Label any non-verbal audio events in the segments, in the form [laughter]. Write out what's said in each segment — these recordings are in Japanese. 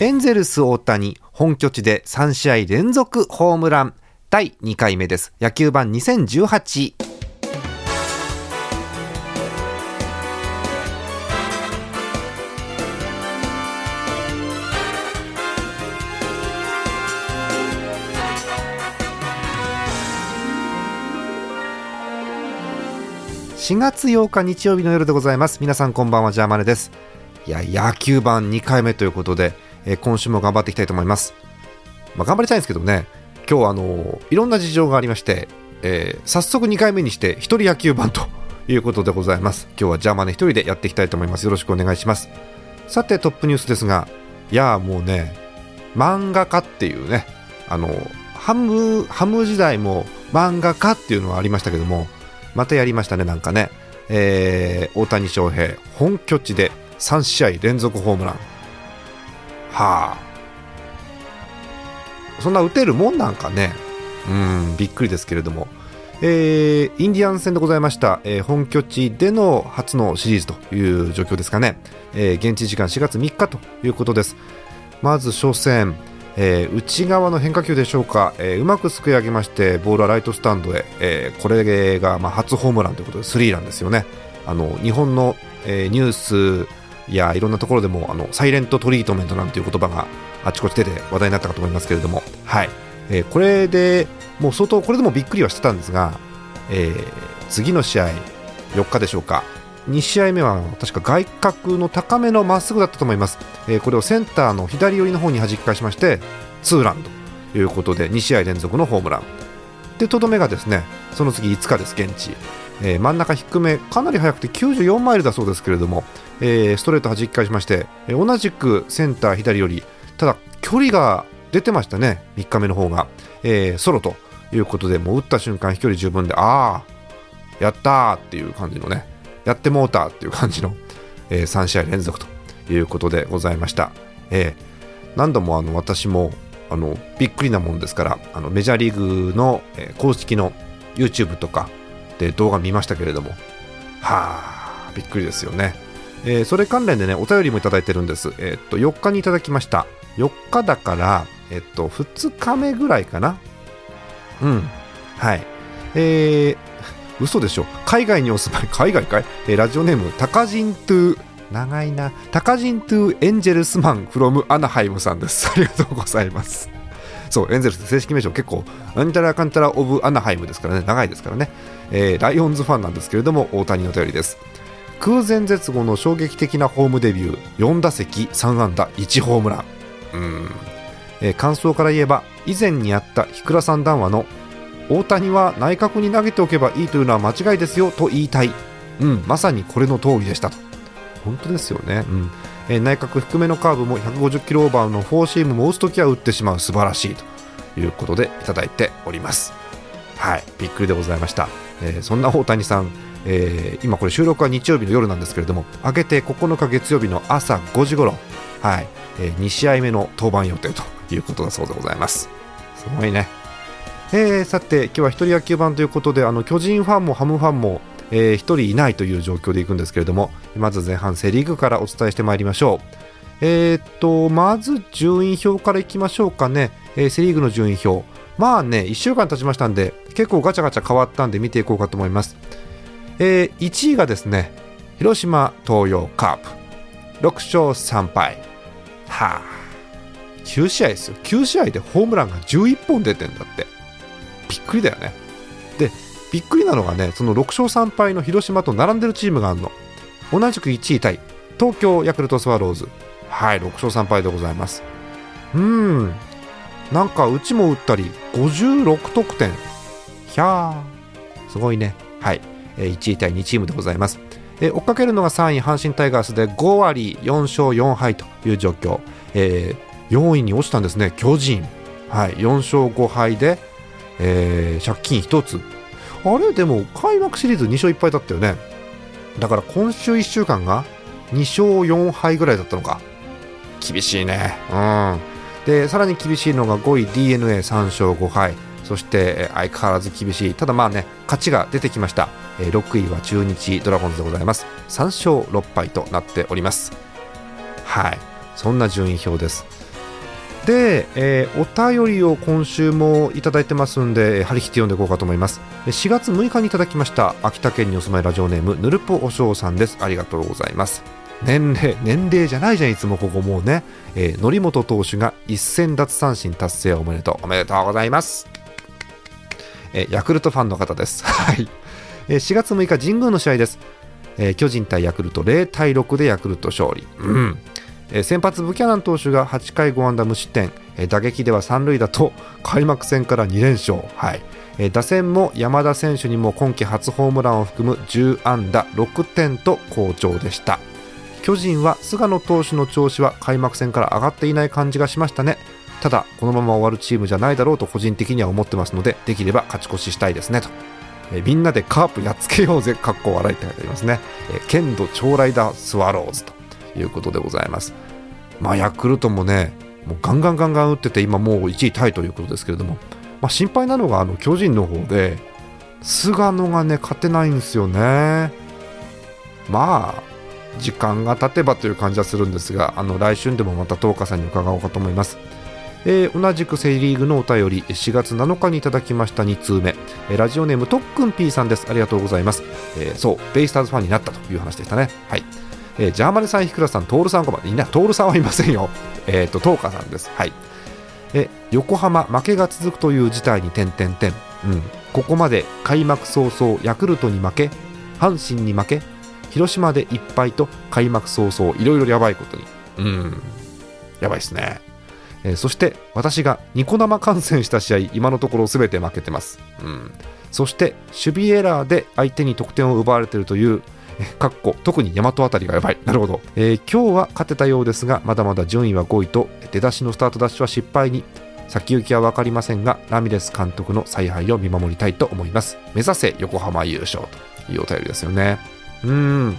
エンゼルス大谷本拠地で3試合連続ホームラン。第2回目です。野球版2018 4月8日日曜日の夜でございます。皆さんこんばんはジャーマネです。いや野球版2回目ということで、えー、今週も頑張っていきたいと思います。まあ、頑張りたいんですけどね今日はあのいろんな事情がありまして、えー、早速2回目にして1人野球版ということでございます。今日はジャーマネ1人でやっていきたいと思います。よろしくお願いします。さてトップニュースですがいやもうね漫画家っていうねあのハムハム時代も漫画家っていうのはありましたけどもまたやりましたね、なんかね、えー、大谷翔平、本拠地で3試合連続ホームラン。はあ、そんな打てるもんなんかね、うん、びっくりですけれども、えー、インディアン戦でございました、えー、本拠地での初のシリーズという状況ですかね、えー、現地時間4月3日ということです。まず初戦、えー、内側の変化球でしょうか、えー、うまくすくい上げましてボールはライトスタンドへ、えー、これがまあ初ホームランということでスリーランですよね。あの日本の、えニュースやいろんなところでもあのサイレントトリートメントなんていう言葉があちこち出て話題になったかと思いますけれども、はい。えこれでもう相当これでもびっくりはしてたんですが、え次の試合4日でしょうか。2試合目は確か外角の高めのまっすぐだったと思います、えー、これをセンターの左寄りの方に弾き返しましてツーランということで2試合連続のホームラン。でとどめがですねその次5日です現地、えー、真ん中低めかなり速くて94マイルだそうですけれども、えー、ストレート弾き返しまして、え同じくセンター左寄りただ距離が出てましたね3日目の方が、えソロということでもう打った瞬間飛距離十分でああやったーっていう感じのねやってもうたっていう感じの、えー、3試合連続ということでございました。えー、何度もあの私もあのびっくりなもんですからあのメジャーリーグの、えー、公式の YouTube とかで動画見ましたけれども。はあびっくりですよね、えー、それ関連でねお便りもいただいてるんです、えー、っと4日にいただきました。4日だからえっと2日目ぐらいかな。うん。はい。えー、嘘でしょ。海外にお住まい海外かい、えー、ラジオネームタカジントゥ長いな。タカジントゥエンジェルスマンフロムアナハイムさんです。ありがとうございます。そうエンゼルス正式名称結構なんちゃらかんちゃらオブアナハイムですからね長いですからね、えー、ライオンズファンなんですけれども大谷の頼りです。空前絶後の衝撃的なホームデビュー4打席3安打1ホームラン。うん、えー、感想から言えば以前にあった日倉さん談話の大谷は内角に投げておけばいいというのは間違いですよと言いたい、うん、まさにこれの通りでしたと。本当ですよね、うん。えー、内角低めのカーブも150キロオーバーのフォーシームも打つときは打ってしまう素晴らしいということでいただいております。はいびっくりでございました、えー、そんな大谷さん、えー、今これ収録は日曜日の夜なんですけれども明けて9日月曜日の朝5時頃はい、えー、2試合目の登板予定ということだそうでございます。すごいね。えー、さて今日は一人野球版ということであの巨人ファンもハムファンも、えー、1人いないという状況でいくんですけれどもまず前半セ・リーグからお伝えしてまいりましょう。えー、っとまず順位表からいきましょうかね、えー、セ・リーグの順位表。まあね1週間経ちましたんで結構ガチャガチャ変わったんで見ていこうかと思います、えー、1位がですね広島東洋カープ。6勝3敗。はあ。9試合ですよ。9試合でホームランが11本出てんだって。びっくりだよね。でびっくりなのがねその6勝3敗の広島と並んでるチームがあるの。同じく1位タイ東京ヤクルトスワローズ。はい6勝3敗でございます。うーん。なんかうちも打ったり56得点。ひゃー。すごいね。はい、1位対2チームでございます、追っかけるのが3位阪神タイガースで5割4勝4敗という状況、えー、4位に落ちたんですね巨人、はい、4勝5敗で、えー、借金1つ。あれ？でも開幕シリーズ2勝1敗だったよね。だから今週1週間が2勝4敗ぐらいだったのか。厳しいね。うん。でさらに厳しいのが5位 d n a 3勝5敗。そして相変わらず厳しい。ただまあね勝ちが出てきました。6位は中日ドラゴンズでございます。3勝6敗となっております。はい。そんな順位表です。で、えー、お便りを今週もいただいてますんで張り切って読んでいこうかと思います4月6日にいただきました秋田県にお住まいラジオネームぬるぽおしょうさんですありがとうございます年齢年齢じゃないじゃんいつもここもうね、えー、則本投手が1000奪三振達成おめでとうおめでとうございますえヤクルトファンの方です。[laughs] はい。え4月6日、神宮の試合です。え巨人対ヤクルト0対6でヤクルト勝利。うん。先発ブキャナン投手が8回5安打無失点、打撃では3塁打と開幕戦から2連勝、はい。打線も山田選手にも今季初ホームランを含む10安打6点と好調でした。巨人は菅野投手の調子は開幕戦から上がっていない感じがしましたね。ただこのまま終わるチームじゃないだろうと個人的には思ってますのでできれば勝ち越ししたいですねと、えみんなでカープやっつけようぜかっこ笑いっていてありますね、剣道超ライダースワローズと。いうことでございます。まあヤクルトもねもうガンガンガンガン打ってて今もう1位タイということですけれども、まあ、心配なのがあの巨人の方で菅野がね勝てないんですよね。まあ時間が経てばという感じはするんですがあの来春でもまた東花さんに伺おうかと思います。えー、同じくセ・リーグのお便り4月7日にいただきました2通目、えー、ラジオネームとっくん P さんです。ありがとうございます、えー、そうベイスターズファンになったという話でしたね。はい、えー、ジャーマネさんひくらさんトールさんこまで。いなトールさんはいませんよ。えっ、ー、とトーカさんです。はい。え横浜負けが続くという事態に点々点うん。ここまで開幕早々ヤクルトに負け阪神に負け広島で1敗と開幕早々いろいろやばいことに。うん。やばいですね。えー、そして私がニコ生観戦した試合今のところ全て負けてます、うん、そして守備エラーで相手に得点を奪われているという [laughs] かっこ特に大和あたりがやばい。なるほど、えー、今日は勝てたようですがまだまだ順位は5位と出だしのスタートダッシュは失敗に先行きは分かりませんがラミレス監督の采配を見守りたいと思います。目指せ横浜優勝というお便りですよね。うん。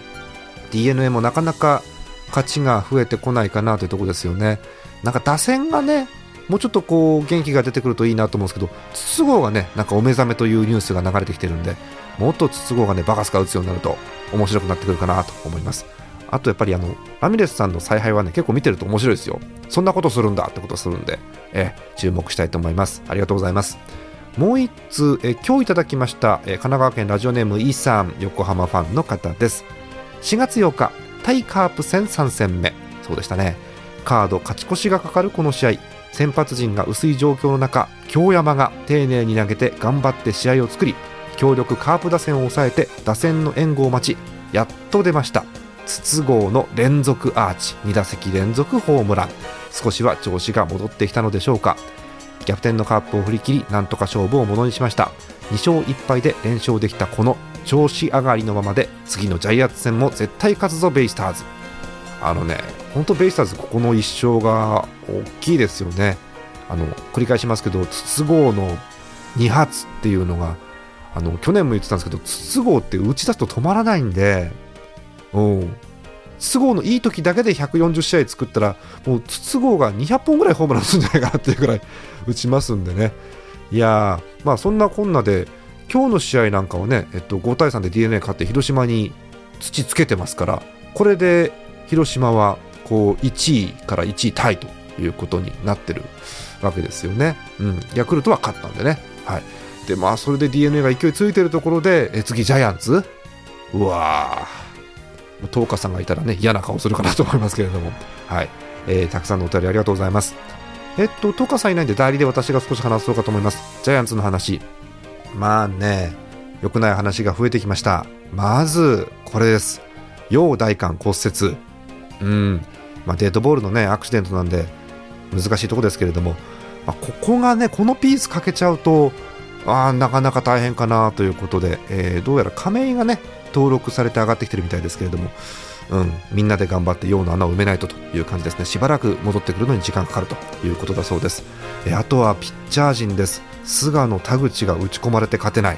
d n a もなかなか勝ちが増えてこないかなというところですよね。なんか打線がね、もうちょっとこう元気が出てくるといいなと思うんですけど、筒香がね、なんかお目覚めというニュースが流れてきてるんで、もっと筒香がね、バカスカ打つようになると面白くなってくるかなと思います。あとやっぱりあの、ラミレスさんの采配はね、結構見てると面白いですよ。そんなことするんだってことするんで、え注目したいと思います。ありがとうございます。もう1通、え今日いただきました、え神奈川県ラジオネームイーさん、横浜ファンの方です。4月8日、タイカープ戦3戦目。そうでしたね。カード勝ち越しがかかるこの試合先発陣が薄い状況の中京山が丁寧に投げて頑張って試合を作り強力カープ打線を抑えて打線の援護を待ちやっと出ました。筒香の連続アーチ。2打席連続ホームラン。少しは調子が戻ってきたのでしょうか。逆転のカープを振り切りなんとか勝負をものにしました。2勝1敗で連勝できたこの調子上がりのままで次のジャイアンツ戦も絶対勝つぞベイスターズ。あのね本当ベイスターズここの1勝が大きいですよね。あの繰り返しますけど筒香の2発っていうのがあの去年も言ってたんですけど筒香って打ち出すと止まらないんでうん。筒香のいい時だけで140試合作ったらもう筒香が200本ぐらいホームランするんじゃないかなっていうぐらい打ちますんでね。いやまあそんなこんなで今日の試合なんかはね、えっと、5対3で d n a 勝って広島に土つけてますからこれで広島はこう1位から1位タイということになってるわけですよね。うん、ヤクルトは勝ったんでね。はい、でまあそれで d n a が勢いついてるところでえ次ジャイアンツ？うわー東花さんがいたらね嫌な顔するかなと思いますけれども、はいえー、たくさんのお便りありがとうございます。えっと、東花さんいないんで代理で私が少し話そうかと思います。ジャイアンツの話。まあね、良くない話が増えてきました。まず、これです。要大肝骨折。うん。まあ、デッドボールのねアクシデントなんで難しいところですけれども、まあ、ここがねこのピースかけちゃうとあなかなか大変かなということで、えー、どうやら亀井がね登録されて上がってきてるみたいですけれども、うん、みんなで頑張って陽の穴を埋めないとという感じですね。しばらく戻ってくるのに時間かかるということだそうです、えー、あとはピッチャー陣です。菅野田口が打ち込まれて勝てない。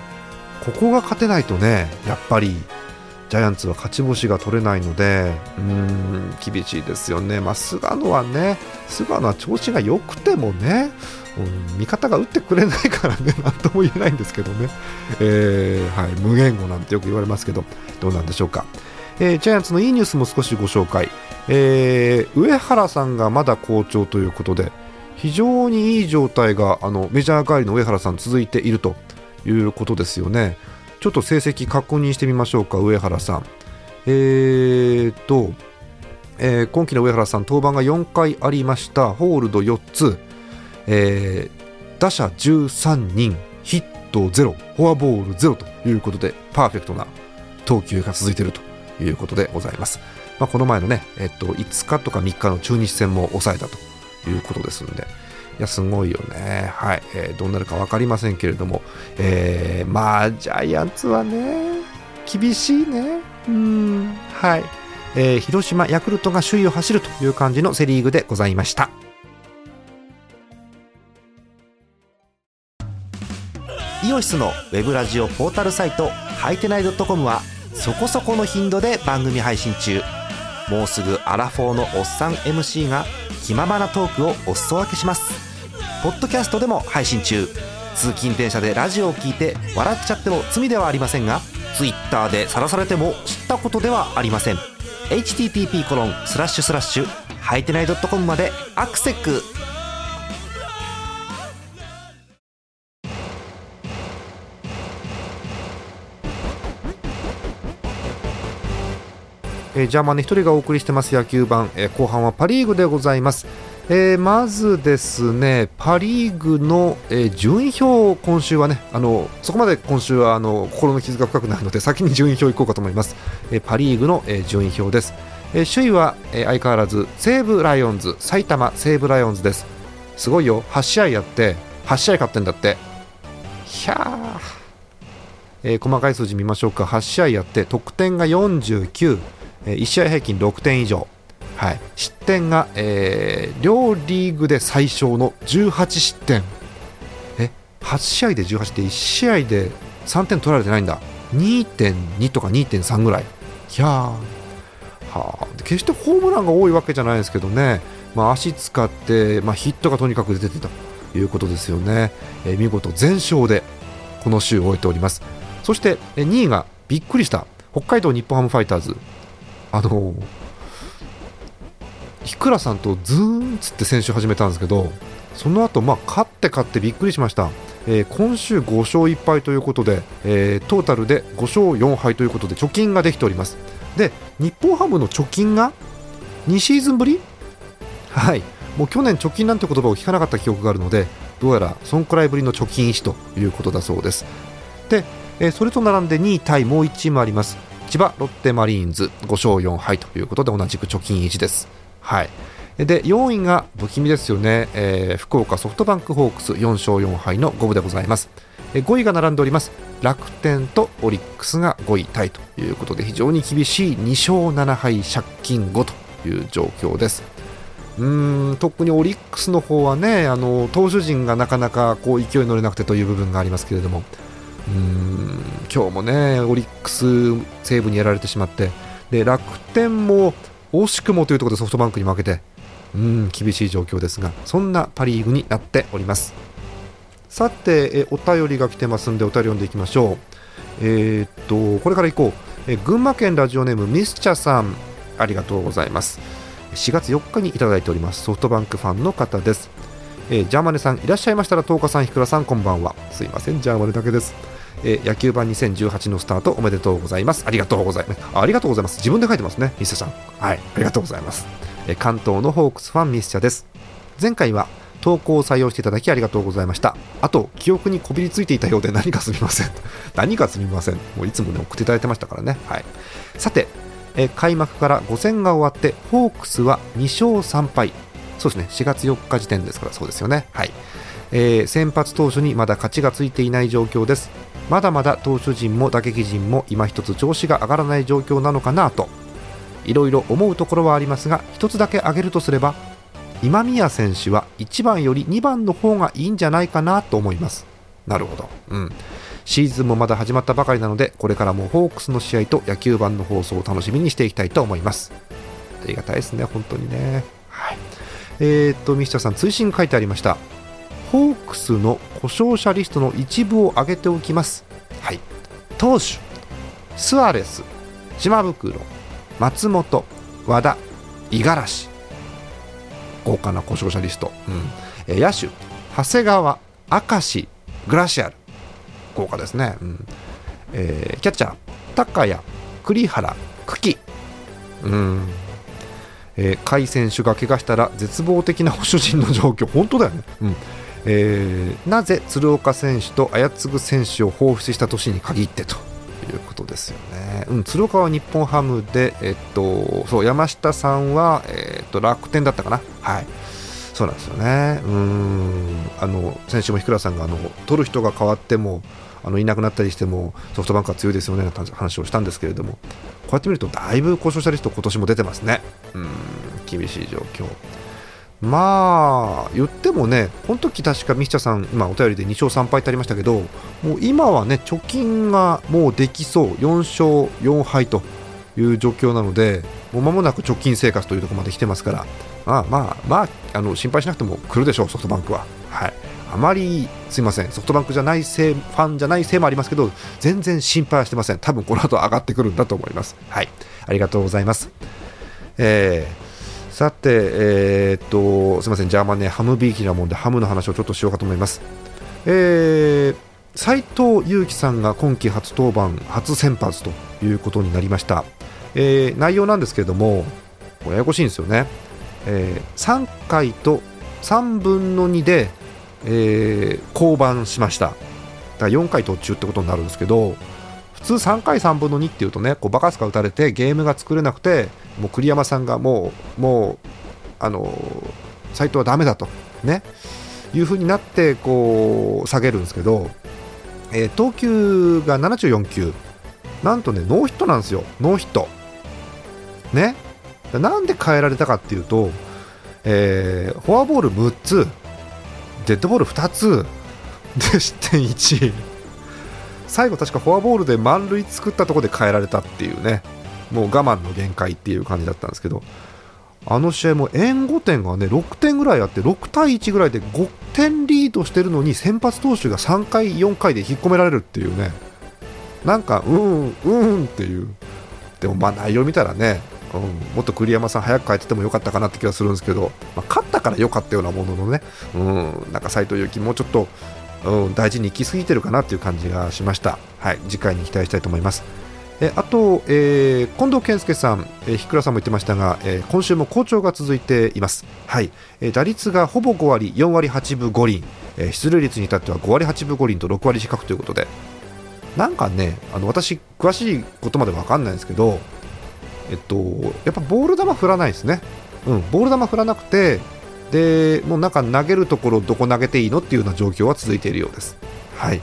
ここが勝てないとねやっぱりジャイアンツは勝ち星が取れないのでうん厳しいですよね、まあ、菅野はね菅野は調子が良くてもね、うん、味方が打ってくれないからね [laughs] 何とも言えないんですけどね、えー、はい、無言語なんてよく言われますけどどうなんでしょうか、えー、ジャイアンツのいいニュースも少しご紹介、えー、上原さんがまだ好調ということで非常にいい状態があのメジャー帰りの上原さん続いているということですよね。ちょっと成績確認してみましょうか、上原さん。えーと、えー、今季の上原さん、登板が4回ありました、ホールド4つ、えー、打者13人、ヒット0、フォアボール0ということで、パーフェクトな投球が続いているということでございます。まあ、この前のね、えっと、5日とか3日の中日戦も抑えたということですので、いや、すごいよね。はい。えー、どうなるか分かりませんけれども、えー、まあ、ジャイアンツはね、厳しいね。うん、はい。えー、広島、ヤクルトが首位を走るという感じのセ・リーグでございました。イオシスのウェブラジオポータルサイト、ハイテナイドットコムは、そこそこの頻度で番組配信中。もうすぐアラフォーのおっさん MC が気ままなトークをお裾分けしますポッドキャストでも配信中。通勤電車でラジオを聞いて笑っちゃっても罪ではありませんが Twitter で晒されても知ったことではありません。http コロンスラッシュスラッシュはいてない .com までアクセックえー、ジャーマンね一人がお送りしてます野球版、えー、後半はパ・リーグでございます。えー、まずですねパ・リーグの、えー、順位表今週はねあのそこまで今週はあの心の傷が深くないので先に順位表いこうかと思います、えー、パ・リーグの、え、順位表です、え、首位は、え、相変わらず西武ライオンズ埼玉西武ライオンズです。すごいよ。8試合やって8試合勝ってんだって。ひゃー、え、細かい数字見ましょうか。8試合やって得点が49、え1試合平均6点以上。はい、失点が、えー、両リーグで最小の18失点。え8試合で18って1試合で3点取られてないんだ。2.2とか2.3ぐらい。いやはあ、決してホームランが多いわけじゃないですけどね、まあ、足使って、まあ、ヒットがとにかく出てたということですよね、えー、見事全勝でこの週を終えております。そして2位がびっくりした北海道日本ハムファイターズ。あのー日倉さんとズーンつって先週始めたんですけどその後まあ勝って勝ってびっくりしました、えー、今週5勝1敗ということで、えー、トータルで5勝4敗ということで貯金ができております。で日本ハムの貯金が2シーズンぶり？はい。もう去年貯金なんて言葉を聞かなかった記憶があるのでどうやらそんくらいぶりの貯金1ということだそうです。で、えー、それと並んで2位タイもう1チームあります。千葉ロッテマリーンズ5勝4敗ということで同じく貯金1です。はい。で4位が不気味ですよね、えー、福岡ソフトバンクホークス4勝4敗の五分でございます。5位が並んでおります。楽天とオリックスが5位タイということで非常に厳しい2勝7敗借金5という状況です。うん特にオリックスの方はねあの投手陣がなかなかこう勢いに乗れなくてという部分がありますけれども。うん今日もねオリックス西武にやられてしまって。で楽天も惜しくもというところでソフトバンクに負けてうん厳しい状況ですがそんなパ・リーグになっております。さてえお便りが来てますんでお便り読んでいきましょう。えー、っとこれからいこう。え群馬県ラジオネームミスチャさん。ありがとうございます。4月4日にいただいておりますソフトバンクファンの方です。えー、ジャーマネさんいらっしゃいましたら東花さんひくらさんこんばんは。すいませんジャーマネだけです。えー、野球版2018のスタートおめでとうございます。ありがとうございます。ありがとうございます。自分で書いてますねミスチャさん。はいありがとうございます、えー、関東のホークスファンミスチャです。前回は投稿を採用していただきありがとうございました。あと記憶にこびりついていたようで何かすみません。[laughs] 何かすみません。もういつもね送っていただいてましたからね。はい。さてえ開幕から5戦が終わってホークスは2勝3敗。そうですね。4月4日時点ですからそうですよね。はい。えー先発投手にまだ勝ちがついていない状況です。まだまだ投手陣も打撃陣も今一つ調子が上がらない状況なのかなといろいろ思うところはありますが一つだけ挙げるとすれば今宮選手は1番より2番の方がいいんじゃないかなと思います。なるほど、うん、シーズンもまだ始まったばかりなのでこれからもホークスの試合と野球版の放送を楽しみにしていきたいと思います。ありがたいですね本当にね。はい。えー、っとミスターさん追伸書いてありました。ホークスの故障者リストの一部を挙げておきます。はい。投手スアレス島袋松本和田五十嵐。豪華な故障者リスト、うん。野手長谷川明石グラシアル。豪華ですね、うん。えーキャッチャー高谷栗原久喜うん。えー、甲斐選手が怪我したら絶望的な保守陣の状況。本当だよね、うん。えーなぜ鶴岡選手と綾継選手を放出した年に限ってということですよね、うん、鶴岡は日本ハムで、えっと、そう山下さんは、えっと、楽天だったかな、はい、そうなんですよね、うん。あの先週も日倉さんがあの取る人が変わってもあのいなくなったりしてもソフトバンクは強いですよねなんて話をしたんですけれども。こうやって見るとだいぶ故障者リスト今年も出てますね。うん厳しい状況。まあ言ってもねこの時確かミスチャさん今お便りで2勝3敗ってありましたけどもう今はね貯金がもうできそう。4勝4敗という状況なのでもう間もなく貯金生活というところまで来てますから。まあまあまああの心配しなくても来るでしょうソフトバンクは。はい。あまりすいません。ソフトバンクじゃないせいファンじゃないせいもありますけど全然心配はしてません。多分この後上がってくるんだと思います。はい。ありがとうございます。えーさて、えーっと、すみません、ジャーマンね、ハムビーキなもんで、ハムの話をちょっとしようかと思います。えー、斉藤佑樹さんが今季初登板、初先発ということになりました。えー内容なんですけれども、これややこしいんですよね。えー3回と3分の2で、えー降板しました。だから4回途中ってことになるんですけど、普通3回3分の2っていうとねこうバカスカ打たれてゲームが作れなくてもう栗山さんがもうもうあの斎藤はダメだとねいう風になってこう下げるんですけど、えー投球が74球。なんとねノーヒットなんですよ。ノーヒット。ね。なんで変えられたかっていうと、えーフォアボール6つデッドボール2つで失点1最後確かフォアボールで満塁作ったところで変えられたっていうね。もう我慢の限界っていう感じだったんですけど。あの試合も援護点がね6点ぐらいあって6対1ぐらいで5点リードしてるのに先発投手が3回4回で引っ込められるっていうね。なんかうんうんっていう。でもまあ内容見たらね、うん、もっと栗山さん早く帰っててもよかったかなって気がするんですけど、まあ、勝ったから良かったようなもののね、うん、なんか斎藤佑樹もうちょっとうん、大事に行き過ぎてるかなっていう感じがしました、はい、次回に期待したいと思います。えあと、えー近藤健介さん、えー、日倉さんも言ってましたが、えー今週も好調が続いています、はいえー打率がほぼ5割4割8分5厘、えー出塁率に至っては5割8分5厘と6割近くということで。なんかねあの私詳しいことまで分かんないんですけどえっとやっぱボール球振らないですね、うん、ボール球振らなくてでもうなんか投げるところどこ投げていいのっていうような状況は続いているようです。はい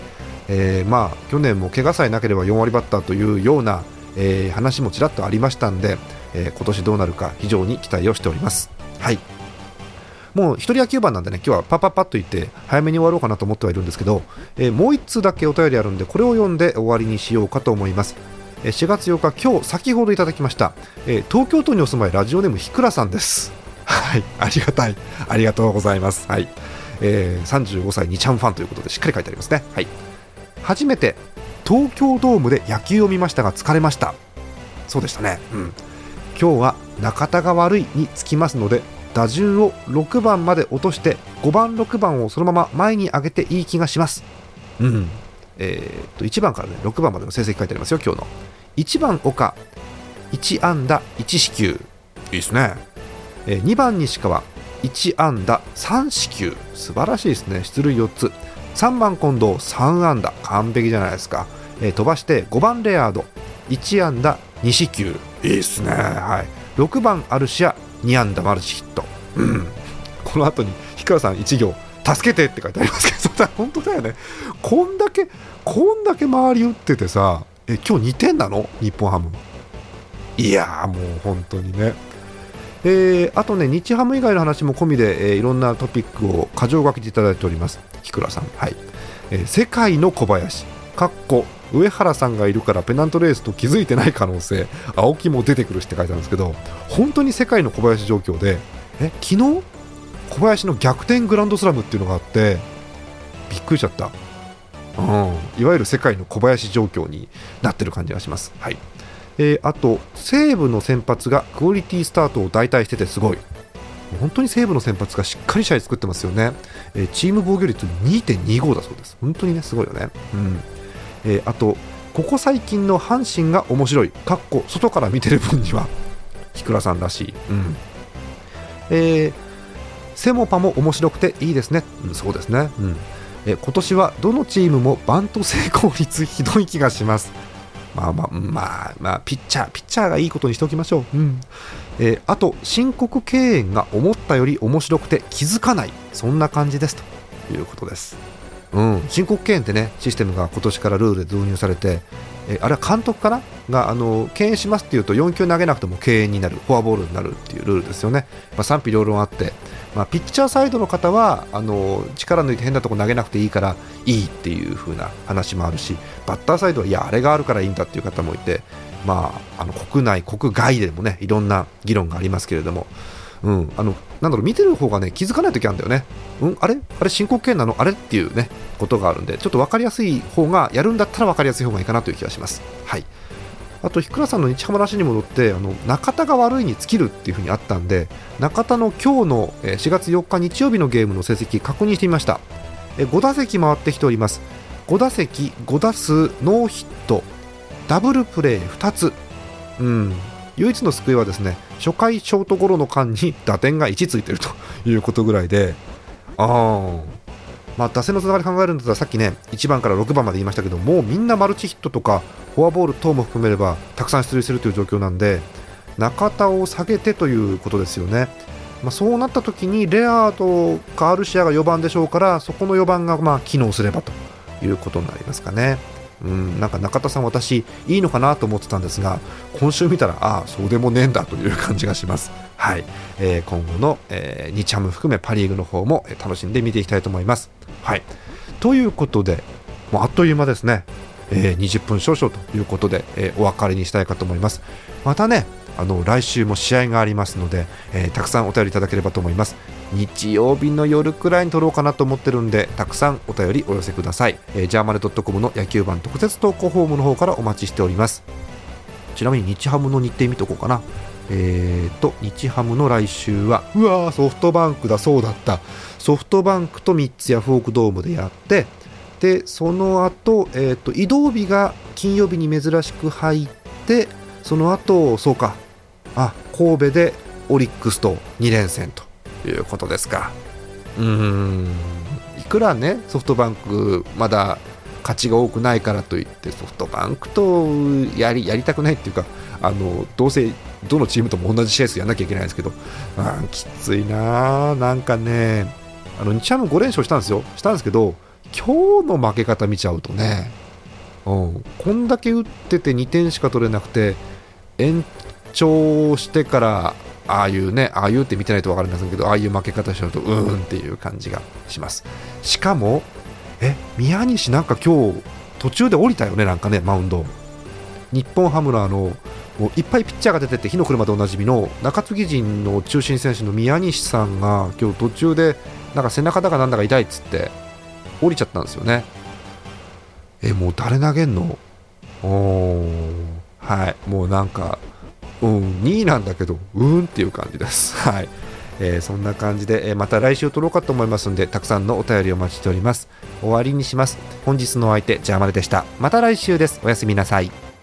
えーまあ、去年も怪我さえなければ4割バッターというような、えー話もちらっとありましたんで、えー今年どうなるか非常に期待をしております。はいもう一人野球版なんでね、今日はパパパッと言って早めに終わろうかなと思ってはいるんですけど、えーもう1通だけお便りあるんで、これを読んで終わりにしようかと思います。えー4月8日、今日先ほどいただきました、えー東京都にお住まいラジオネームひくらさんです。はい、ありがたい。ありがとうございます。はい。えー35歳2ちゃんファンということでしっかり書いてありますね。はい。初めて東京ドームで野球を見ましたが疲れました。そうでしたね。うん。今日は中田が悪いにつきますので打順を6番まで落として5番6番をそのまま前に上げていい気がしますうんえーっと1番からね6番までの成績書いてありますよ今日の1番岡1安打1四球いいですね、えー2番西川1安打3四球素晴らしいですね。出塁4つ。3番近藤3安打完璧じゃないですか、えー飛ばして5番レアード。1安打2四球いいですね。はい。6番アルシア2安打マルチヒット。うん。この後に氷川さん1行。助けてって書いてありますけど、[laughs] 本当だよね、こんだけ、こんだけ周り打っててさ、え今日2点なの、日本ハム。いや、もう本当にね。えー、あとね、日ハム以外の話も込みで、えー、いろんなトピックを箇条書きでいただいております、日倉さん。はい。えー、世界の小林、かっこ上原さんがいるからペナントレースと気づいてない可能性、青木も出てくるしって書いてあるんですけど、本当に世界の小林状況で、え昨日？小林の逆転グランドスラムっていうのがあって、びっくりしちゃった。うん、いわゆる世界の小林状況になってる感じがします。はい。えー、あと西武の先発がクオリティスタートを代替しててすごい。本当に西武の先発がしっかり試合作ってますよね、えー、チーム防御率2.25だそうです。本当にねすごいよね、うん。えー、あとここ最近の阪神が面白い。かっこ外から見てる分には [laughs] 日倉さんらしい、うん。えー、セモパも面白くていいですね、うん、そうですね、うん。え今年はどのチームもバント成功率ひどい気がします。まあまあ、まあ、まあ、ピッチャー、ピッチャーがいいことにしておきましょう。うん。えー、あと、申告敬遠が思ったより面白くて気づかない。そんな感じですということです。うん。申告敬遠ってね、システムが今年からルールで導入されて、えー、あれは監督かな？が、あの、敬遠しますっていうと4球投げなくても敬遠になる、フォアボールになるっていうルールですよね。まあ、賛否両論あって、まあ、ピッチャーサイドの方はあの力抜いて変なとこ投げなくていいからいいっていう風な話もあるしバッターサイドはいやあれがあるからいいんだっていう方もいて、まあ、あの国内、国外でもねいろんな議論がありますけれども、うん、あのなんだろう見てる方がね気づかない時あるんだよね、うん、あれ？あれ申告敬なの？あれ？っていうねことがあるんでちょっと分かりやすい方がやるんだったら分かりやすい方がいいかなという気がします。はい。あと、日倉さんの日ハムらしに戻ってあの中田が悪いに尽きるっていう風にあったんで中田の今日の4月4日日曜日のゲームの成績確認してみました。5打席回ってきております。5打席5打数ノーヒット。ダブルプレー2つ。うん。唯一の救いはですね初回ショートゴロの間に打点が1ついてるということぐらいで。ああまあ、打線のつながり考えるんだったらさっきね1番から6番まで言いましたけどもうみんなマルチヒットとかフォアボール等も含めればたくさん出塁するという状況なんで中田を下げてということですよね。まあ、そうなった時にレアードかアルシアが4番でしょうからそこの4番がま機能すればということになりますかね。うん、なんか中田さん、私いいのかなと思ってたんですが今週見たらああ、そうでもねえんだという感じがします。はい、えー、今後の、えー、日ハム含めパ・リーグの方も楽しんで見ていきたいと思います。はい、ということでもうあっという間ですね、えー、20分少々ということで、えー、お別れにしたいかと思います。またねあの来週も試合がありますので、えー、たくさんお便りいただければと思います。日曜日の夜くらいに撮ろうかなと思ってるんでたくさんお便りお寄せください、えー、ジャーマネドットコムの野球版特設投稿フォームの方からお待ちしております。ちなみに日ハムの日程見とこうかな。えーと、日ハムの来週は、うわー、ソフトバンクだ、そうだった。ソフトバンクと3つヤフオクドームでやって、で、その後、えーと、移動日が金曜日に珍しく入って、その後、そうか、あ、神戸でオリックスと2連戦ということですか。うーん、いくらね、ソフトバンク、まだ勝ちが多くないからといって、ソフトバンクとやりやりたくないっていうか、あのどうせどのチームとも同じ試合数やらなきゃいけないんですけど、あきついな、なんかね、あの日ハム5連勝したんですよ、したんですけど、今日の負け方見ちゃうとね、うん、こんだけ打ってて2点しか取れなくて、延長してから、ああいうね、ああいうって見てないと分かるんですけど、ああいう負け方しちゃうと、うーんっていう感じがします。しかも、え、宮西なんか今日、途中で降りたよね、なんかね、マウンド。日本ハムのあの、もういっぱいピッチャーが出てて火の車でおなじみの中継ぎ陣の中心選手の宮西さんが今日途中でなんか背中だかなんだか痛いっつって降りちゃったんですよね。えもう誰投げんの？おはい。もうなんかうん2位なんだけどうんっていう感じです。[laughs] はい。えー、そんな感じで、えー、また来週撮ろうかと思いますのでたくさんのお便りお待ちしております。終わりにします。本日のお相手ジャーマルでした。また来週です。おやすみなさい。